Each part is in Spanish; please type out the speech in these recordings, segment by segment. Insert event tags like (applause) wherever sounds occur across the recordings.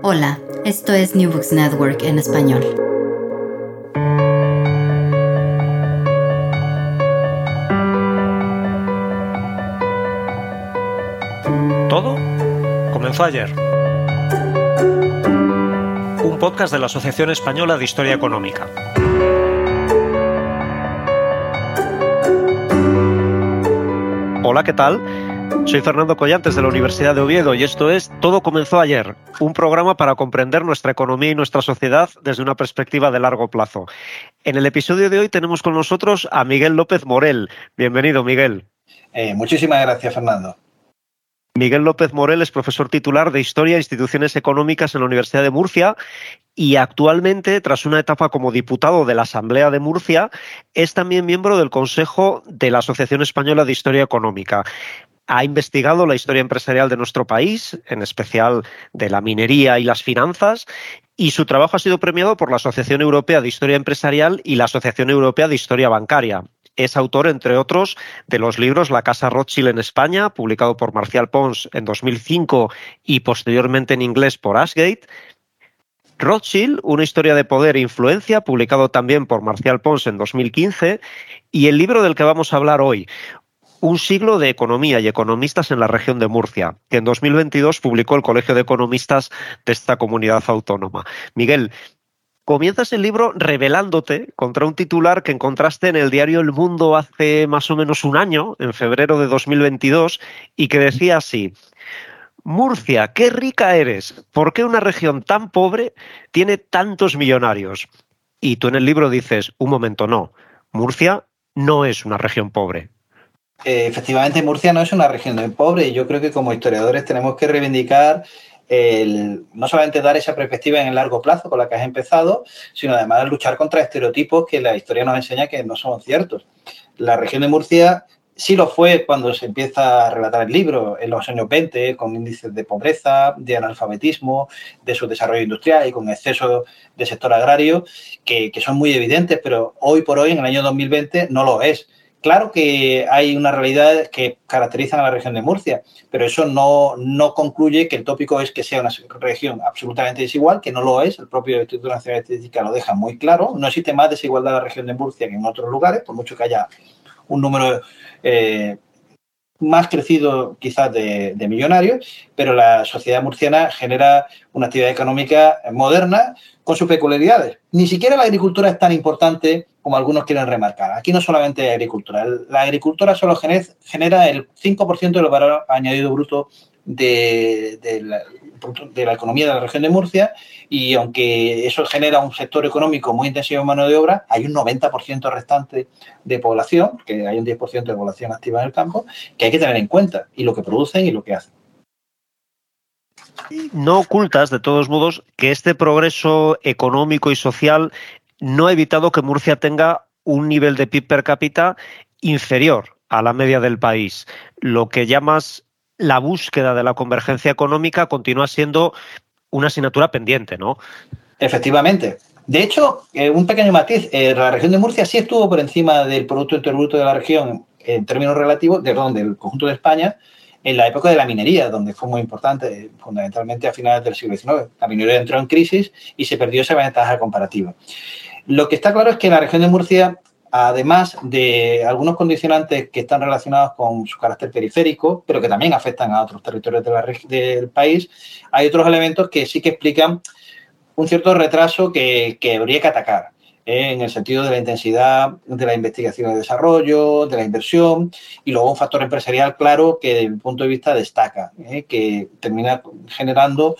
Hola, esto es New Books Network en español. Todo comenzó ayer. Un podcast de la Asociación Española de Historia Económica. Hola, ¿qué tal? Soy Fernando Collantes de la Universidad de Oviedo y esto es Todo comenzó ayer, un programa para comprender nuestra economía y nuestra sociedad desde una perspectiva de largo plazo. En el episodio de hoy tenemos con nosotros a Miguel López Morel. Bienvenido, Miguel. Eh, muchísimas gracias, Fernando. Miguel López Morel es profesor titular de Historia e Instituciones Económicas en la Universidad de Murcia y actualmente, tras una etapa como diputado de la Asamblea de Murcia, es también miembro del Consejo de la Asociación Española de Historia Económica ha investigado la historia empresarial de nuestro país, en especial de la minería y las finanzas, y su trabajo ha sido premiado por la Asociación Europea de Historia Empresarial y la Asociación Europea de Historia Bancaria. Es autor, entre otros, de los libros La Casa Rothschild en España, publicado por Marcial Pons en 2005 y posteriormente en inglés por Ashgate, Rothschild, una historia de poder e influencia, publicado también por Marcial Pons en 2015, y el libro del que vamos a hablar hoy, un siglo de economía y economistas en la región de Murcia, que en 2022 publicó el Colegio de Economistas de esta comunidad autónoma. Miguel, comienzas el libro revelándote contra un titular que encontraste en el diario El Mundo hace más o menos un año, en febrero de 2022, y que decía así. Murcia, qué rica eres. ¿Por qué una región tan pobre tiene tantos millonarios? Y tú en el libro dices, un momento, no. Murcia no es una región pobre. Eh, efectivamente, Murcia no es una región de pobre y yo creo que como historiadores tenemos que reivindicar el, no solamente dar esa perspectiva en el largo plazo con la que has empezado, sino además luchar contra estereotipos que la historia nos enseña que no son ciertos. La región de Murcia sí lo fue cuando se empieza a relatar el libro, en los años 20, con índices de pobreza, de analfabetismo, de su desarrollo industrial y con exceso de sector agrario, que, que son muy evidentes, pero hoy por hoy, en el año 2020, no lo es. Claro que hay unas realidades que caracterizan a la región de Murcia, pero eso no, no, concluye que el tópico es que sea una región absolutamente desigual, que no lo es. El propio Instituto Nacional de Estadística lo deja muy claro. No existe más desigualdad en la región de Murcia que en otros lugares, por mucho que haya un número eh, más crecido quizás de, de, millonarios, pero la sociedad murciana genera una actividad económica moderna con sus peculiaridades. Ni siquiera la agricultura es tan importante como algunos quieren remarcar. Aquí no solamente hay agricultura, la agricultura solo genera el 5% del valor añadido bruto de, de, la, de, la, economía de la región de Murcia y aunque eso genera un sector económico muy intensivo en mano de obra, hay un 90% restante de población, que hay un 10% de población activa en el campo, que hay que tener en cuenta y lo que producen y lo que hacen. No ocultas, de todos modos, que este progreso económico y social no ha evitado que Murcia tenga un nivel de PIB per cápita inferior a la media del país. Lo que llamas la búsqueda de la convergencia económica continúa siendo una asignatura pendiente, ¿no? Efectivamente. De hecho, eh, un pequeño matiz, eh, la región de Murcia sí estuvo por encima del Producto Interior Bruto de la región en términos relativos, perdón, del conjunto de España, en la época de la minería, donde fue muy importante, fundamentalmente a finales del siglo XIX. La minería entró en crisis y se perdió esa ventaja comparativa. Lo que está claro es que la región de Murcia, además de algunos condicionantes que están relacionados con su carácter periférico, pero que también afectan a otros territorios del país, hay otros elementos que sí que explican un cierto retraso que, que habría que atacar en el sentido de la intensidad de la investigación y desarrollo, de la inversión, y luego un factor empresarial claro que desde mi punto de vista destaca, ¿eh? que termina generando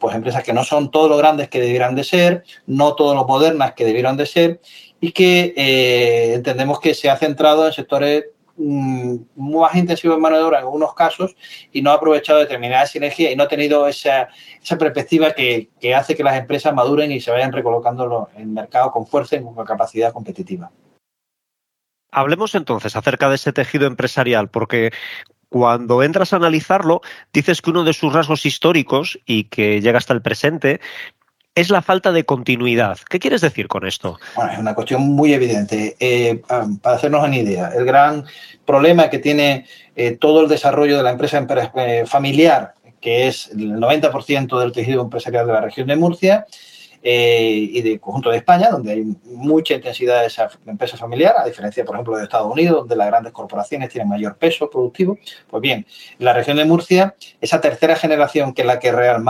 pues empresas que no son todo lo grandes que debieran de ser, no todo lo modernas que debieran de ser, y que eh, entendemos que se ha centrado en sectores Mm, más intensivo en mano de obra en algunos casos y no ha aprovechado determinadas sinergias y no ha tenido esa, esa perspectiva que, que, hace que las empresas maduren y se vayan recolocando en el mercado con fuerza y con capacidad competitiva. Hablemos entonces acerca de ese tejido empresarial, porque cuando entras a analizarlo, dices que uno de sus rasgos históricos y que llega hasta el presente es la falta de continuidad. ¿Qué quieres decir con esto? Bueno, es una cuestión muy evidente. Eh, para hacernos una idea, el gran problema que tiene eh, todo el desarrollo de la empresa eh, familiar, que es el 90% del tejido empresarial de la región de Murcia, y del conjunto de España, donde hay mucha intensidad de esa empresa familiar, a diferencia, por ejemplo, de Estados Unidos, donde las grandes corporaciones tienen mayor peso productivo. Pues bien, en la región de Murcia, esa tercera generación, que es la que real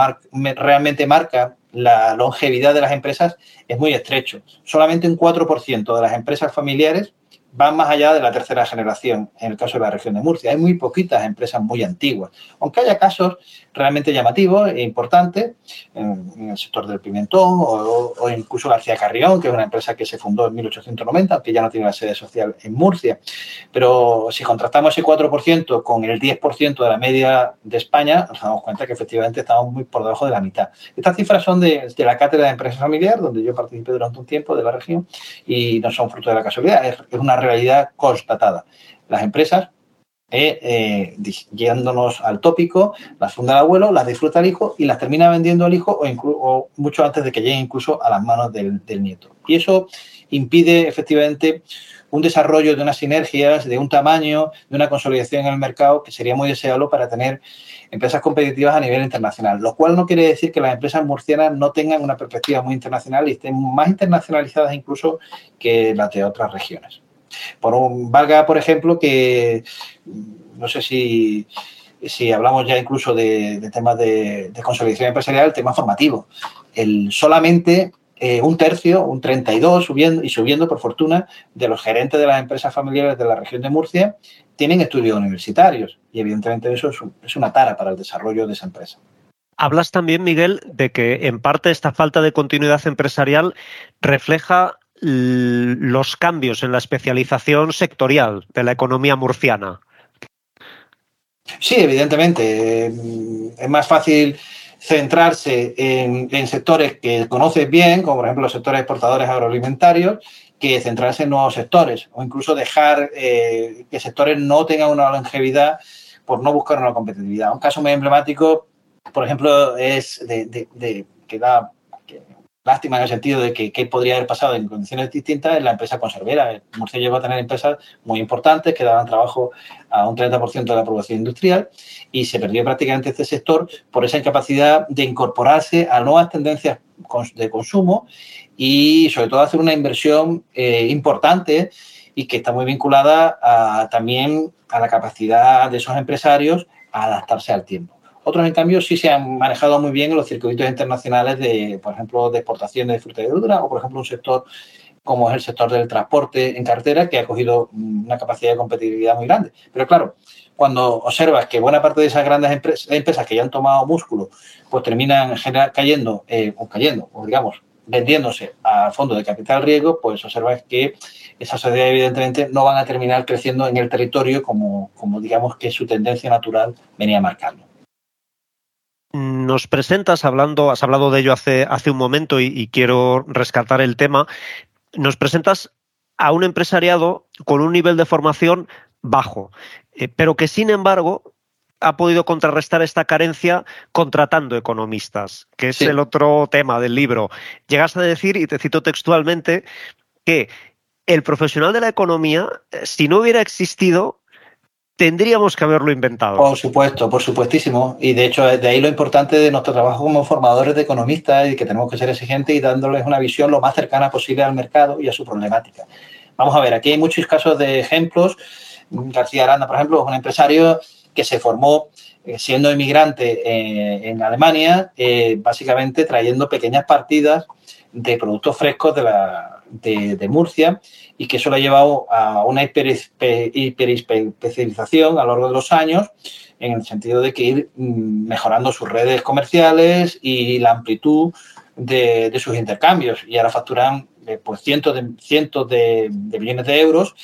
realmente marca la longevidad de las empresas es muy estrecho. Solamente un 4% de las empresas familiares van más allá de la tercera generación, en el caso de la región de Murcia. Hay muy poquitas empresas muy antiguas, aunque haya casos realmente llamativos e importantes en, el sector del pimentón o, incluso García Carrión, que es una empresa que se fundó en 1890, que ya no tiene la sede social en Murcia. Pero si contrastamos ese 4% con el 10% de la media de España, nos damos cuenta que efectivamente estamos muy por debajo de la mitad. Estas cifras son de, la cátedra de empresas familiar, donde yo participé durante un tiempo de la región, y no son fruto de la casualidad, es, es una realidad constatada. Las empresas eh, eh, al tópico, las funda el abuelo, las disfruta el hijo y las termina vendiendo al hijo o, mucho antes de que lleguen incluso a las manos del, nieto. Y eso impide efectivamente un desarrollo de unas sinergias, de un tamaño, de una consolidación en el mercado que sería muy deseable para tener empresas competitivas a nivel internacional, lo cual no quiere decir que las empresas murcianas no tengan una perspectiva muy internacional y estén más internacionalizadas incluso que las de otras regiones. Por un, valga, por ejemplo, que no sé si, si hablamos ya incluso de, temas de, consolidación empresarial, el tema formativo. El, solamente eh, un tercio, un 32, subiendo y subiendo por fortuna, de los gerentes de las empresas familiares de la región de Murcia tienen estudios universitarios y evidentemente eso es, es una tara para el desarrollo de esa empresa. Hablas también, Miguel, de que en parte esta falta de continuidad empresarial refleja los cambios en la especialización sectorial de la economía murciana. Sí, evidentemente. Es más fácil centrarse en, sectores que conoces bien, como por ejemplo los sectores exportadores agroalimentarios, que centrarse en nuevos sectores o incluso dejar eh, que sectores no tengan una longevidad por no buscar una competitividad. Un caso muy emblemático, por ejemplo, es de, de que da lástima en el sentido de que qué podría haber pasado en condiciones distintas en la empresa conservera. Murcia llegó a tener empresas muy importantes que daban trabajo a un 30% de la producción industrial y se perdió prácticamente este sector por esa incapacidad de incorporarse a nuevas tendencias de consumo y sobre todo hacer una inversión eh, importante y que está muy vinculada a, también a la capacidad de esos empresarios a adaptarse al tiempo. Otros, en cambio, sí se han manejado muy bien en los circuitos internacionales de, por ejemplo, de exportación de fruta y verdura o, por ejemplo, un sector como es el sector del transporte en cartera, que ha cogido una capacidad de competitividad muy grande. Pero claro, cuando observas que buena parte de esas grandes empresas, que ya han tomado músculo, pues terminan cayendo, eh, o cayendo, o digamos, vendiéndose a fondo de capital riesgo, pues observas que esas sociedades evidentemente no van a terminar creciendo en el territorio como, como digamos que su tendencia natural venía marcando nos presentas, hablando, has hablado de ello hace, hace un momento y, quiero rescatar el tema, nos presentas a un empresariado con un nivel de formación bajo, eh, pero que sin embargo ha podido contrarrestar esta carencia contratando economistas, que es el otro tema del libro. Llegas a decir, y te cito textualmente, que el profesional de la economía, eh, si no hubiera existido, tendríamos que haberlo inventado. Por supuesto, por supuestísimo. Y de hecho, de ahí lo importante de nuestro trabajo como formadores de economistas y que tenemos que ser exigentes y dándoles una visión lo más cercana posible al mercado y a su problemática. Vamos a ver, aquí hay muchos casos de ejemplos. García Aranda, por ejemplo, es un empresario que se formó eh, siendo inmigrante eh, en Alemania, eh, básicamente trayendo pequeñas partidas de productos frescos de, la, de, Murcia y que eso lo ha llevado a una hiperespecialización a lo largo de los años en el sentido de que ir mm, mejorando sus redes comerciales y la amplitud de, sus intercambios y ahora facturan pues cientos de cientos de, millones de euros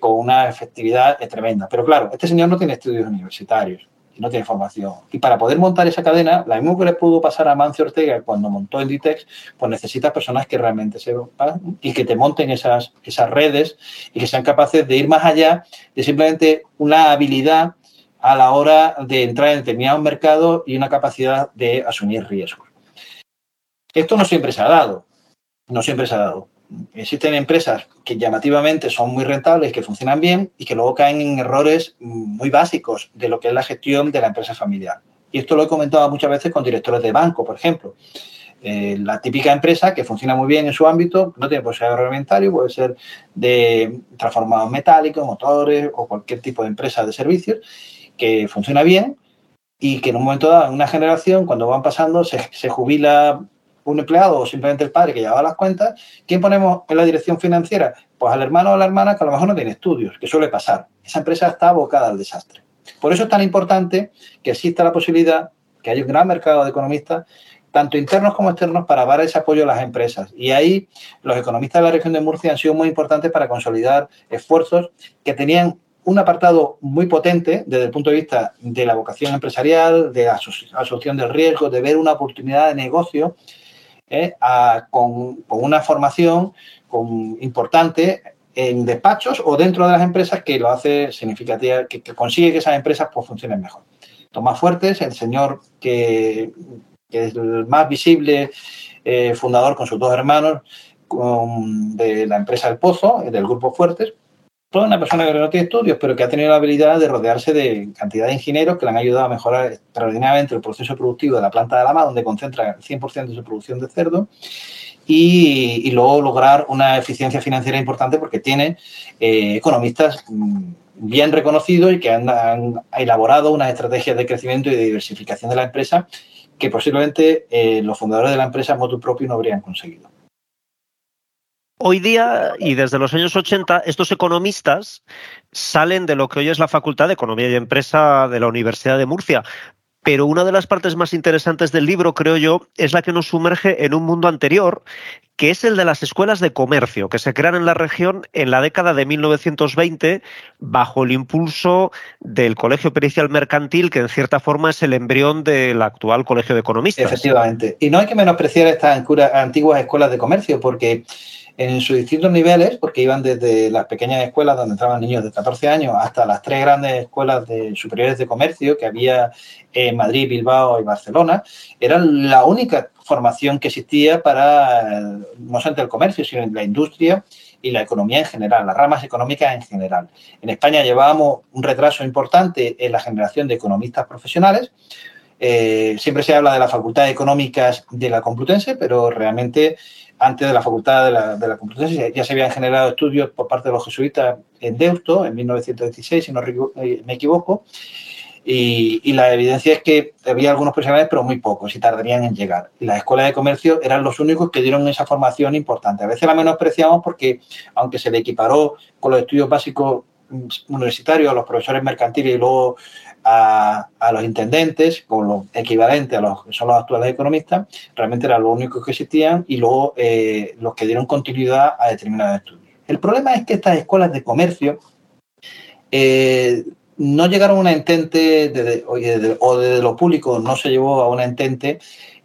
con una efectividad tremenda. Pero claro, este señor no tiene estudios universitarios y no tiene formación. Y para poder montar esa cadena, la misma que le pudo pasar a Mancio Ortega cuando montó Inditex, pues necesitas personas que realmente sepan y que te monten esas, esas redes y que sean capaces de ir más allá de simplemente una habilidad a la hora de entrar en determinados mercados y una capacidad de asumir riesgos. Esto no siempre se ha dado, no siempre se ha dado existen empresas que llamativamente son muy rentables, que funcionan bien y que luego caen en errores muy básicos de lo que es la gestión de la empresa familiar. Y esto lo he comentado muchas veces con directores de banco, por ejemplo. Eh, la típica empresa que funciona muy bien en su ámbito, no tiene por ser agroalimentario, puede ser de transformados metálicos, motores o cualquier tipo de empresa de servicios que funciona bien y que en un momento dado, en una generación, cuando van pasando, se jubila un empleado o simplemente el padre que llevaba las cuentas, ¿quién ponemos en la dirección financiera? Pues al hermano o a la hermana que a lo mejor no tiene estudios, que suele pasar. Esa empresa está abocada al desastre. Por eso es tan importante que exista la posibilidad, que haya un gran mercado de economistas, tanto internos como externos, para dar ese apoyo a las empresas. Y ahí los economistas de la región de Murcia han sido muy importantes para consolidar esfuerzos que tenían un apartado muy potente desde el punto de vista de la vocación empresarial, de la asociación del riesgo, de ver una oportunidad de negocio ¿eh? con, una formación importante en despachos o dentro de las empresas que lo hace significativa, que, consigue que esas empresas pues, funcionen mejor. Tomás Fuertes, el señor que, es el más visible eh, fundador con sus dos hermanos de la empresa El Pozo, del Grupo Fuertes, una persona que no tiene estudios, pero que ha tenido la habilidad de rodearse de cantidad de ingenieros que le han ayudado a mejorar extraordinariamente el proceso productivo de la planta de Lama, donde concentra el 100% de su producción de cerdo, y, luego lograr una eficiencia financiera importante porque tiene eh, economistas mm, bien reconocidos y que han, elaborado unas estrategias de crecimiento y de diversificación de la empresa que posiblemente eh, los fundadores de la empresa motu propio no habrían conseguido. Hoy día y desde los años 80, estos economistas salen de lo que hoy es la Facultad de Economía y Empresa de la Universidad de Murcia. Pero una de las partes más interesantes del libro, creo yo, es la que nos sumerge en un mundo anterior, que es el de las escuelas de comercio, que se crean en la región en la década de 1920 bajo el impulso del Colegio Pericial Mercantil, que en cierta forma es el embrión del actual Colegio de Economistas. Efectivamente. Y no hay que menospreciar estas antiguas escuelas de comercio, porque en sus distintos niveles, porque iban desde las pequeñas escuelas donde entraban niños de 14 años hasta las tres grandes escuelas de superiores de comercio que había en Madrid, Bilbao y Barcelona, eran la única formación que existía para no solamente el comercio, sino la industria y la economía en general, las ramas económicas en general. En España llevábamos un retraso importante en la generación de economistas profesionales, eh, siempre se habla de la Facultad de Económicas de la Complutense, pero realmente antes de la Facultad de la, de la Complutense ya se habían generado estudios por parte de los jesuitas en Deusto en 1916, si no eh, me equivoco, y, la evidencia es que había algunos profesionales, pero muy pocos, y tardarían en llegar. Y las escuelas de comercio eran los únicos que dieron esa formación importante. A veces la menospreciamos porque, aunque se le equiparó con los estudios básicos universitarios a los profesores mercantiles y luego a, los intendentes, con lo equivalente a los que son los actuales economistas, realmente eran los únicos que existían y luego eh, los que dieron continuidad a determinados estudios. El problema es que estas escuelas de comercio eh, no llegaron a una entente o desde lo público no se llevó a una entente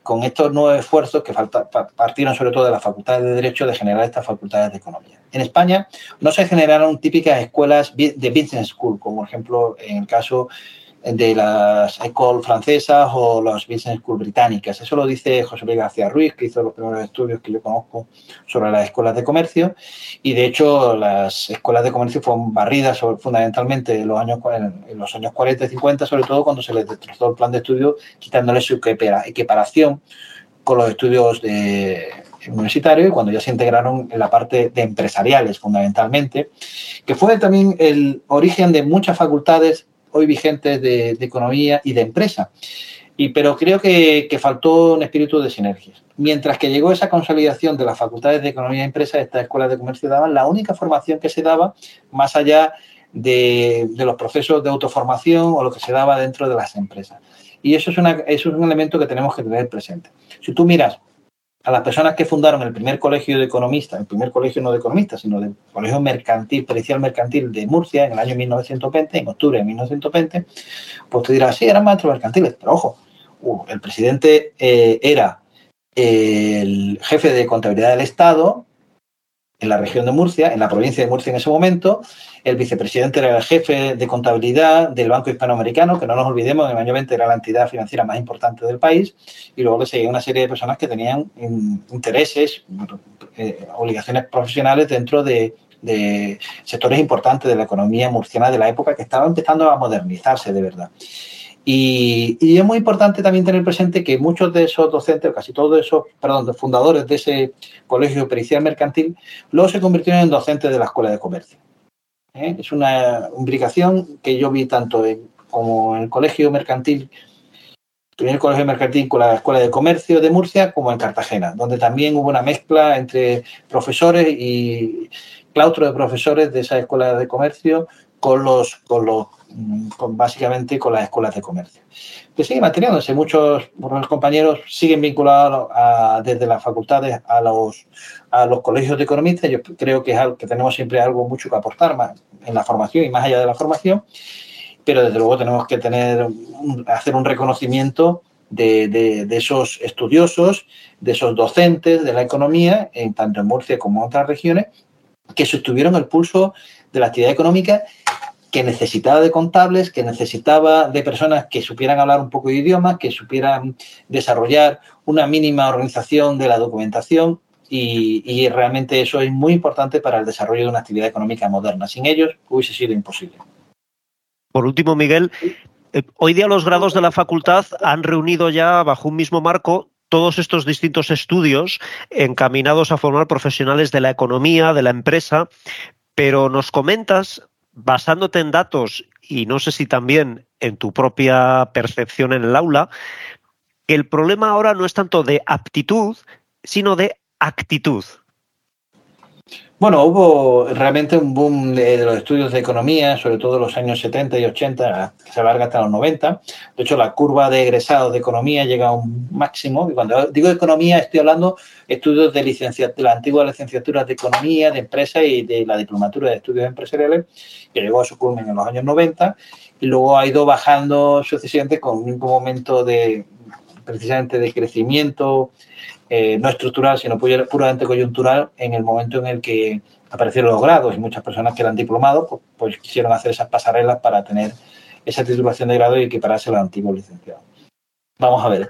con estos nuevos esfuerzos que partieron sobre todo de la Facultad de Derecho de generar estas facultades de economía. En España no se generaron típicas escuelas de business school, como por ejemplo en el caso de las écoles francesas o las business school británicas. Eso lo dice José Luis García Ruiz, que hizo los primeros estudios que yo conozco sobre las escuelas de comercio. Y de hecho, las escuelas de comercio fueron barridas fundamentalmente en los, años, en los años 40 y 50, sobre todo cuando se les destrozó el plan de estudio, quitándole su equiparación con los estudios de, universitarios y cuando ya se integraron en la parte de empresariales fundamentalmente, que fue también el origen de muchas facultades hoy vigentes de, economía y de empresa. Y, pero creo que, faltó un espíritu de sinergias. Mientras que llegó esa consolidación de las facultades de economía y empresa, estas escuelas de comercio daban la única formación que se daba más allá de, los procesos de autoformación o lo que se daba dentro de las empresas. Y eso es, eso es un elemento que tenemos que tener presente. Si tú miras a las personas que fundaron el primer colegio de economistas, el primer colegio no de economistas, sino del colegio mercantil, pericial mercantil de Murcia en el año 1920, en octubre de 1920, pues te dirás, sí, eran maestros mercantiles, pero ojo, uh, el presidente eh, era el jefe de contabilidad del Estado, en la región de Murcia, en la provincia de Murcia en ese momento. El vicepresidente era el jefe de contabilidad del Banco Hispanoamericano, que no nos olvidemos, en el año 20 era la entidad financiera más importante del país, y luego le seguía una serie de personas que tenían intereses, eh, obligaciones profesionales dentro de, de sectores importantes de la economía murciana de la época que estaba empezando a modernizarse de verdad. Y, es muy importante también tener presente que muchos de esos docentes, casi todos esos, perdón, fundadores de ese colegio pericial mercantil, luego se convirtieron en docentes de la Escuela de Comercio. ¿eh? Es una imbricación que yo vi tanto en, como en el colegio mercantil, primer colegio mercantil con la Escuela de Comercio de Murcia, como en Cartagena, donde también hubo una mezcla entre profesores y claustro de profesores de esa Escuela de Comercio con los, con los con, básicamente con las escuelas de comercio. Que sigue manteniéndose, muchos, muchos compañeros siguen vinculados desde las facultades a los, a los colegios de economistas. Yo creo que, es algo, que tenemos siempre algo mucho que aportar en la formación y más allá de la formación, pero desde luego tenemos que tener, hacer un reconocimiento de, de, esos estudiosos, de esos docentes de la economía, en, tanto en Murcia como en otras regiones, que sostuvieron el pulso de la actividad económica que necesitaba de contables, que necesitaba de personas que supieran hablar un poco de idiomas, que supieran desarrollar una mínima organización de la documentación y, realmente eso es muy importante para el desarrollo de una actividad económica moderna. Sin ellos hubiese sido imposible. Por último, Miguel, eh, hoy día los grados de la facultad han reunido ya bajo un mismo marco todos estos distintos estudios encaminados a formar profesionales de la economía, de la empresa, pero nos comentas basándote en datos y no sé si también en tu propia percepción en el aula, el problema ahora no es tanto de aptitud, sino de actitud. Bueno, hubo realmente un boom de, los estudios de economía, sobre todo en los años 70 y 80, que se alarga hasta los 90. De hecho, la curva de egresados de economía llega a un máximo. Y cuando digo economía, estoy hablando estudios de, de la antigua licenciatura de economía, de empresa y de la diplomatura de estudios empresariales, que llegó a su culmen en los años 90 y luego ha ido bajando sucesivamente con un momento de precisamente de crecimiento eh, no estructural, sino puramente coyuntural, en el momento en el que aparecieron los grados y muchas personas que eran diplomados, pues, pues quisieron hacer esas pasarelas para tener esa titulación de grado y equipararse a los antiguos licenciados. Vamos a ver.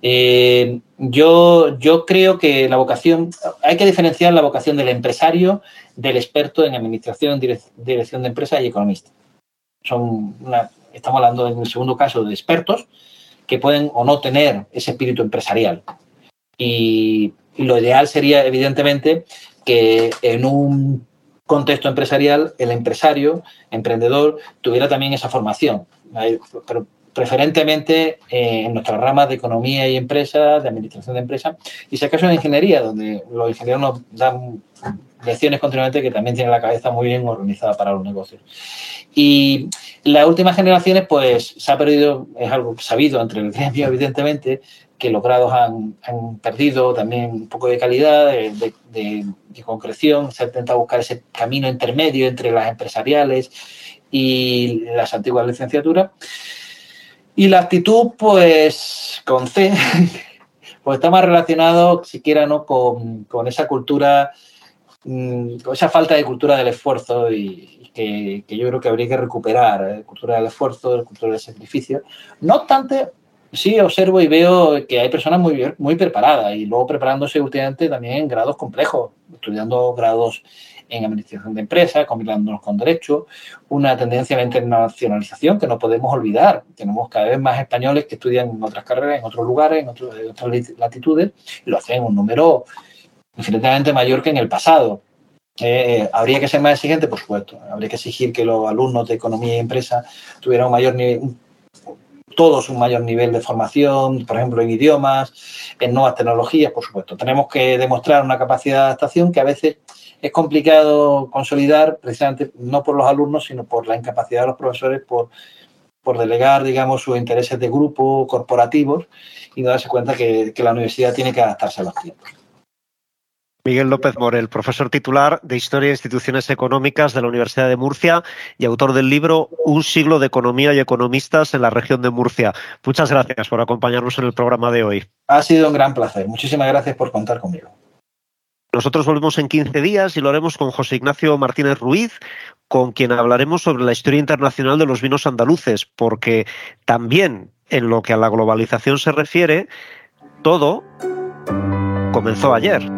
Eh, yo, yo creo que la vocación, hay que diferenciar la vocación del empresario del experto en administración, dirección de empresas y economista. Son estamos hablando en el segundo caso de expertos que pueden o no tener ese espíritu empresarial. Y, lo ideal sería, evidentemente, que en un contexto empresarial el empresario, emprendedor, tuviera también esa formación. Pero preferentemente eh, en nuestras ramas de economía y empresa, de administración de empresa, y si acaso en ingeniería, donde los ingenieros nos dan lecciones continuamente que también tienen la cabeza muy bien organizada para los negocios. Y las últimas generaciones, pues se ha perdido, es algo sabido entre el gremio, (laughs) evidentemente, que los grados han, perdido también un poco de calidad, de, concreción, se ha intentado buscar ese camino intermedio entre las empresariales y las antiguas licenciaturas. Y la actitud, pues, con C, (laughs) pues está más relacionado, siquiera, ¿no? Con, esa cultura mm, esa falta de cultura del esfuerzo y, que, yo creo que habría que recuperar, ¿eh? cultura del esfuerzo, cultura del sacrificio. No obstante, sí observo y veo que hay personas muy, muy preparadas y luego preparándose últimamente también en grados complejos, estudiando grados en administración de empresas, combinándonos con derecho, una tendencia a la internacionalización que no podemos olvidar. Tenemos cada vez más españoles que estudian en otras carreras, en otros lugares, en, otras latitudes, y lo hacen en un número infinitamente mayor que en el pasado. Eh, ¿Habría que ser más exigente? Por supuesto. Habría que exigir que los alumnos de economía y empresa tuvieran un mayor nivel, todos un mayor nivel de formación, por ejemplo, en idiomas, en nuevas tecnologías, por supuesto. Tenemos que demostrar una capacidad de adaptación que a veces es complicado consolidar precisamente no por los alumnos, sino por la incapacidad de los profesores por, por delegar, digamos, sus intereses de grupo, corporativos, y no darse cuenta que, que la universidad tiene que adaptarse a los tiempos. Miguel López Morel, profesor titular de Historia e Instituciones Económicas de la Universidad de Murcia y autor del libro Un siglo de economía y economistas en la región de Murcia. Muchas gracias por acompañarnos en el programa de hoy. Ha sido un gran placer. Muchísimas gracias por contar conmigo. Nosotros volvemos en 15 días y lo haremos con José Ignacio Martínez Ruiz, con quien hablaremos sobre la historia internacional de los vinos andaluces, porque también en lo que a la globalización se refiere, todo comenzó ayer.